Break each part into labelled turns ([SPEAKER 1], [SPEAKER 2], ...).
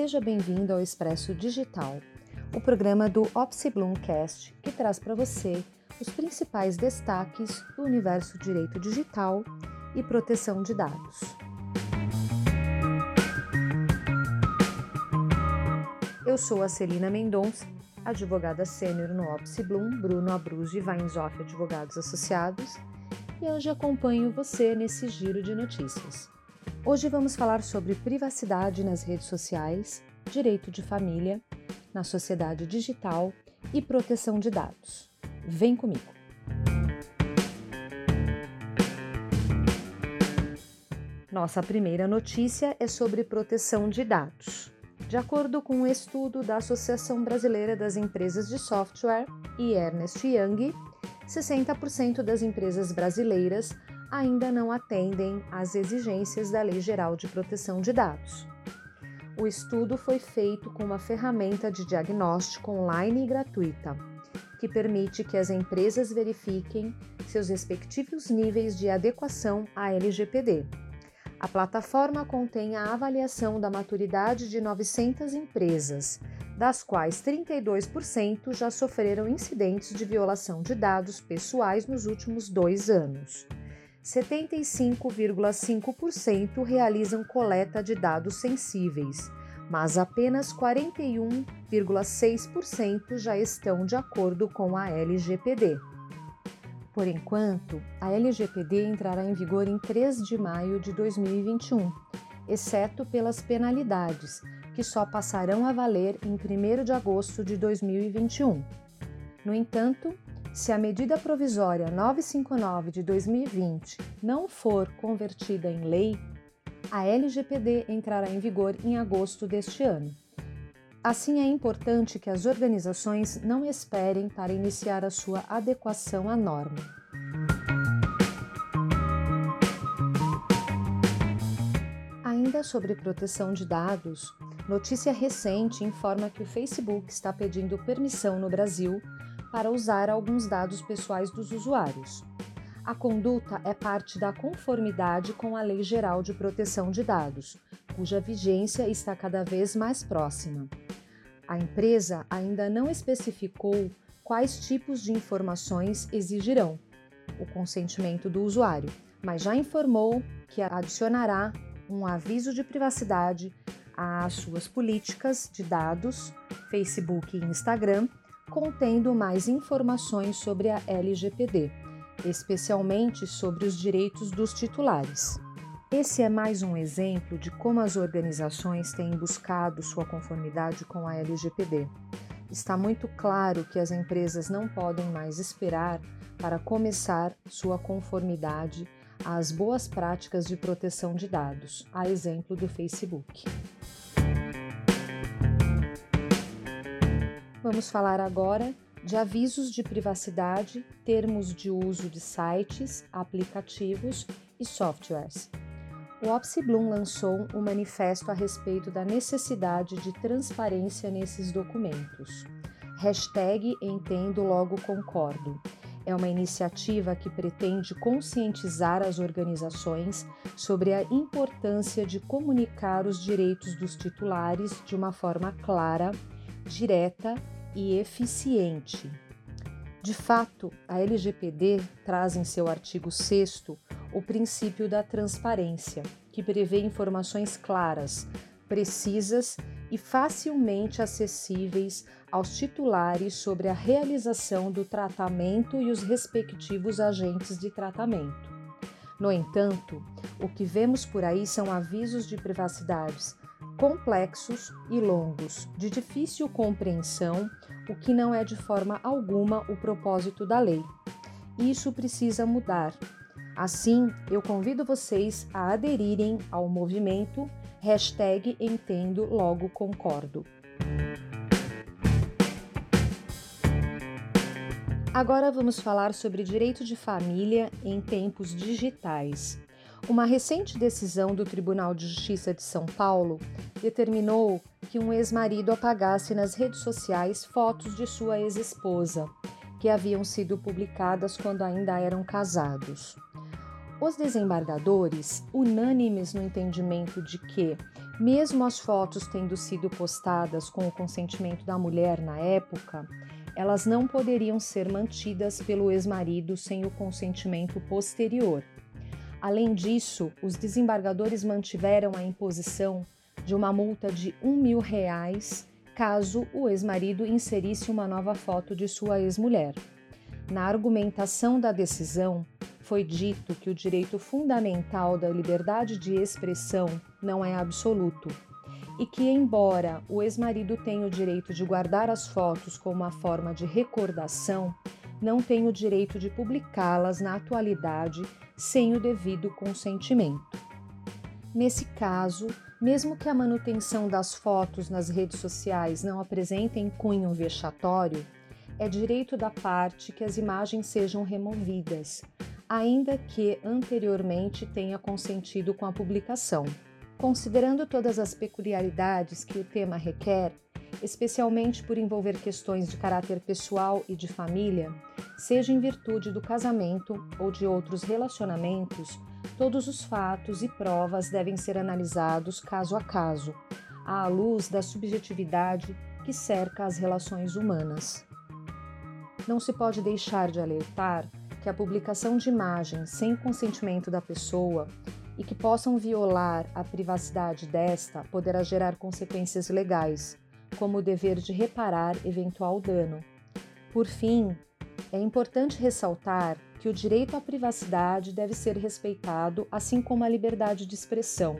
[SPEAKER 1] Seja bem-vindo ao Expresso Digital, o programa do Opsi Bloomcast que traz para você os principais destaques do universo direito digital e proteção de dados. Eu sou a Celina Mendonça, advogada sênior no Opsi Bloom, Bruno Abruzzi e Weinzoff Advogados Associados, e hoje acompanho você nesse giro de notícias. Hoje vamos falar sobre privacidade nas redes sociais, direito de família, na sociedade digital e proteção de dados. Vem comigo! Nossa primeira notícia é sobre proteção de dados. De acordo com um estudo da Associação Brasileira das Empresas de Software e Ernest Young, 60% das empresas brasileiras ainda não atendem às exigências da Lei Geral de Proteção de Dados. O estudo foi feito com uma ferramenta de diagnóstico online e gratuita, que permite que as empresas verifiquem seus respectivos níveis de adequação à LGPD. A plataforma contém a avaliação da maturidade de 900 empresas, das quais 32% já sofreram incidentes de violação de dados pessoais nos últimos dois anos. 75,5% realizam coleta de dados sensíveis, mas apenas 41,6% já estão de acordo com a LGPD. Por enquanto, a LGPD entrará em vigor em 3 de maio de 2021, exceto pelas penalidades, que só passarão a valer em 1 de agosto de 2021. No entanto, se a medida provisória 959 de 2020 não for convertida em lei, a LGPD entrará em vigor em agosto deste ano. Assim, é importante que as organizações não esperem para iniciar a sua adequação à norma. Ainda sobre proteção de dados, notícia recente informa que o Facebook está pedindo permissão no Brasil para usar alguns dados pessoais dos usuários. A conduta é parte da conformidade com a Lei Geral de Proteção de Dados, cuja vigência está cada vez mais próxima. A empresa ainda não especificou quais tipos de informações exigirão o consentimento do usuário, mas já informou que adicionará um aviso de privacidade às suas políticas de dados, Facebook e Instagram, contendo mais informações sobre a LGPD, especialmente sobre os direitos dos titulares. Esse é mais um exemplo de como as organizações têm buscado sua conformidade com a LGPD. Está muito claro que as empresas não podem mais esperar para começar sua conformidade às boas práticas de proteção de dados, a exemplo do Facebook. Vamos falar agora de avisos de privacidade, termos de uso de sites, aplicativos e softwares. O OpsiBloom lançou um manifesto a respeito da necessidade de transparência nesses documentos. Hashtag Entendo Logo Concordo. É uma iniciativa que pretende conscientizar as organizações sobre a importância de comunicar os direitos dos titulares de uma forma clara direta e eficiente. De fato, a LGPD traz em seu artigo 6 o princípio da transparência, que prevê informações claras, precisas e facilmente acessíveis aos titulares sobre a realização do tratamento e os respectivos agentes de tratamento. No entanto, o que vemos por aí são avisos de privacidades complexos e longos, de difícil compreensão, o que não é de forma alguma o propósito da lei. Isso precisa mudar. Assim, eu convido vocês a aderirem ao movimento hashtag Entendo Logo Concordo. Agora vamos falar sobre direito de família em tempos digitais. Uma recente decisão do Tribunal de Justiça de São Paulo determinou que um ex-marido apagasse nas redes sociais fotos de sua ex-esposa, que haviam sido publicadas quando ainda eram casados. Os desembargadores, unânimes no entendimento de que Mesmo as fotos tendo sido postadas com o consentimento da mulher na época, elas não poderiam ser mantidas pelo ex-marido sem o consentimento posterior. Além disso, os desembargadores mantiveram a imposição de uma multa de um mil reais caso o ex-marido inserisse uma nova foto de sua ex-mulher. Na argumentação da decisão, foi dito que o direito fundamental da liberdade de expressão não é absoluto e que, embora o ex-marido tenha o direito de guardar as fotos como uma forma de recordação, não tem o direito de publicá-las na atualidade sem o devido consentimento. Nesse caso, mesmo que a manutenção das fotos nas redes sociais não apresentem cunho vexatório, é direito da parte que as imagens sejam removidas, ainda que anteriormente tenha consentido com a publicação. Considerando todas as peculiaridades que o tema requer, especialmente por envolver questões de caráter pessoal e de família, seja em virtude do casamento ou de outros relacionamentos, todos os fatos e provas devem ser analisados caso a caso, à luz da subjetividade que cerca as relações humanas. Não se pode deixar de alertar que a publicação de imagens sem consentimento da pessoa e que possam violar a privacidade desta poderá gerar consequências legais, como o dever de reparar eventual dano. Por fim, é importante ressaltar que o direito à privacidade deve ser respeitado, assim como a liberdade de expressão.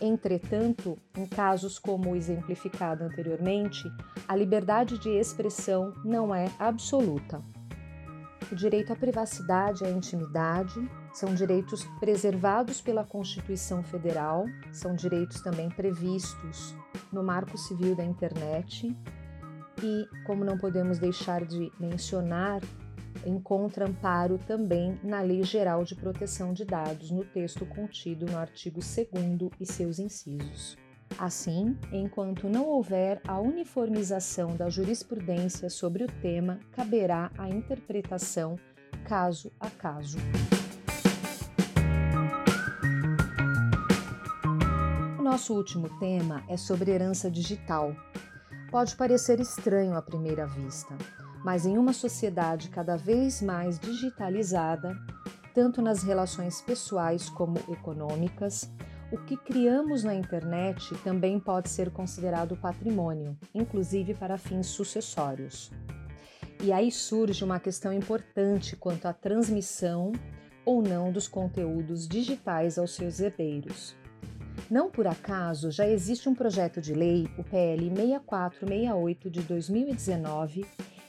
[SPEAKER 1] Entretanto, em casos como o exemplificado anteriormente, a liberdade de expressão não é absoluta. O direito à privacidade e à intimidade são direitos preservados pela Constituição Federal, são direitos também previstos no Marco Civil da Internet e, como não podemos deixar de mencionar, encontra amparo também na Lei Geral de Proteção de Dados, no texto contido no artigo 2 e seus incisos. Assim, enquanto não houver a uniformização da jurisprudência sobre o tema, caberá a interpretação caso a caso. O nosso último tema é sobre herança digital. Pode parecer estranho à primeira vista, mas em uma sociedade cada vez mais digitalizada, tanto nas relações pessoais como econômicas, o que criamos na internet também pode ser considerado patrimônio, inclusive para fins sucessórios. E aí surge uma questão importante quanto à transmissão ou não dos conteúdos digitais aos seus herdeiros. Não por acaso já existe um projeto de lei, o PL 6468 de 2019,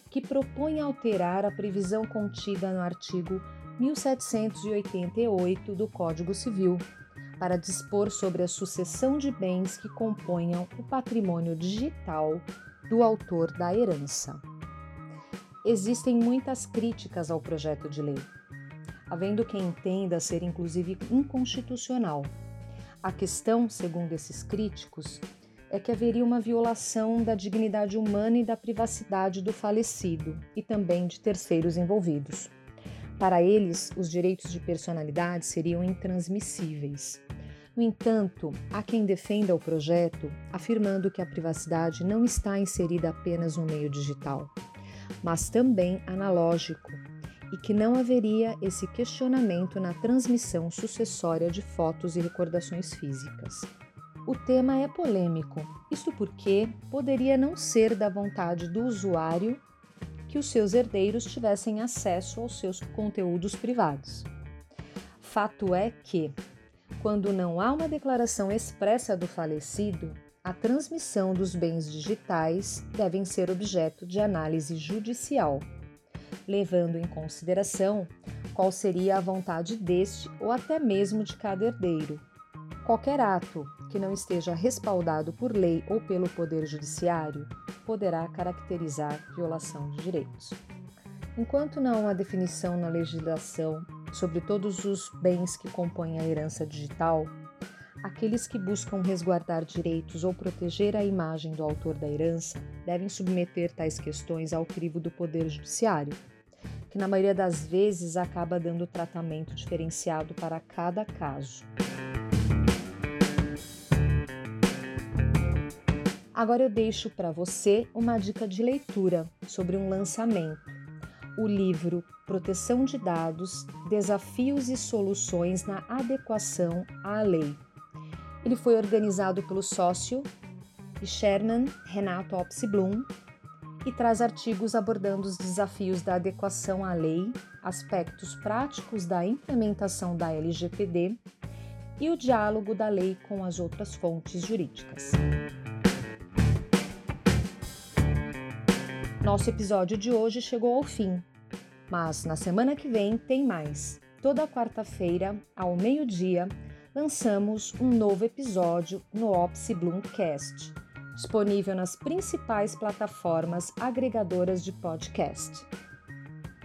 [SPEAKER 1] que propõe alterar a previsão contida no artigo 1788 do Código Civil, para dispor sobre a sucessão de bens que componham o patrimônio digital do autor da herança. Existem muitas críticas ao projeto de lei, havendo quem entenda ser inclusive inconstitucional a questão, segundo esses críticos, é que haveria uma violação da dignidade humana e da privacidade do falecido e também de terceiros envolvidos. Para eles, os direitos de personalidade seriam intransmissíveis. No entanto, há quem defenda o projeto afirmando que a privacidade não está inserida apenas no meio digital, mas também analógico, e que não haveria esse questionamento na transmissão sucessória de fotos e recordações físicas. O tema é polêmico, isto porque poderia não ser da vontade do usuário que os seus herdeiros tivessem acesso aos seus conteúdos privados. Fato é que, quando não há uma declaração expressa do falecido, a transmissão dos bens digitais devem ser objeto de análise judicial levando em consideração qual seria a vontade deste ou até mesmo de cada herdeiro. Qualquer ato que não esteja respaldado por lei ou pelo Poder Judiciário poderá caracterizar violação de direitos. Enquanto não há definição na legislação sobre todos os bens que compõem a herança digital, aqueles que buscam resguardar direitos ou proteger a imagem do autor da herança devem submeter tais questões ao crivo do Poder Judiciário que na maioria das vezes acaba dando tratamento diferenciado para cada caso. Agora eu deixo para você uma dica de leitura sobre um lançamento. O livro Proteção de Dados: Desafios e Soluções na Adequação à Lei. Ele foi organizado pelo sócio Sherman Renato Opsblum e traz artigos abordando os desafios da adequação à lei, aspectos práticos da implementação da LGPD e o diálogo da lei com as outras fontes jurídicas. Nosso episódio de hoje chegou ao fim, mas na semana que vem tem mais. Toda quarta-feira, ao meio-dia, lançamos um novo episódio no Opsi Bloomcast, disponível nas principais plataformas agregadoras de podcast.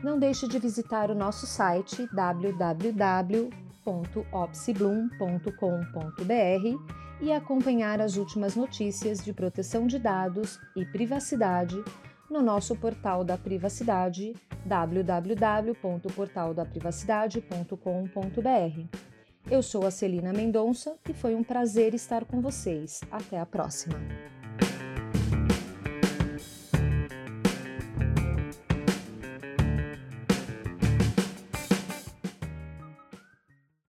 [SPEAKER 1] Não deixe de visitar o nosso site www.opsibloom.com.br e acompanhar as últimas notícias de proteção de dados e privacidade no nosso portal da privacidade www.portaldaprivacidade.com.br. Eu sou a Celina Mendonça e foi um prazer estar com vocês. Até a próxima!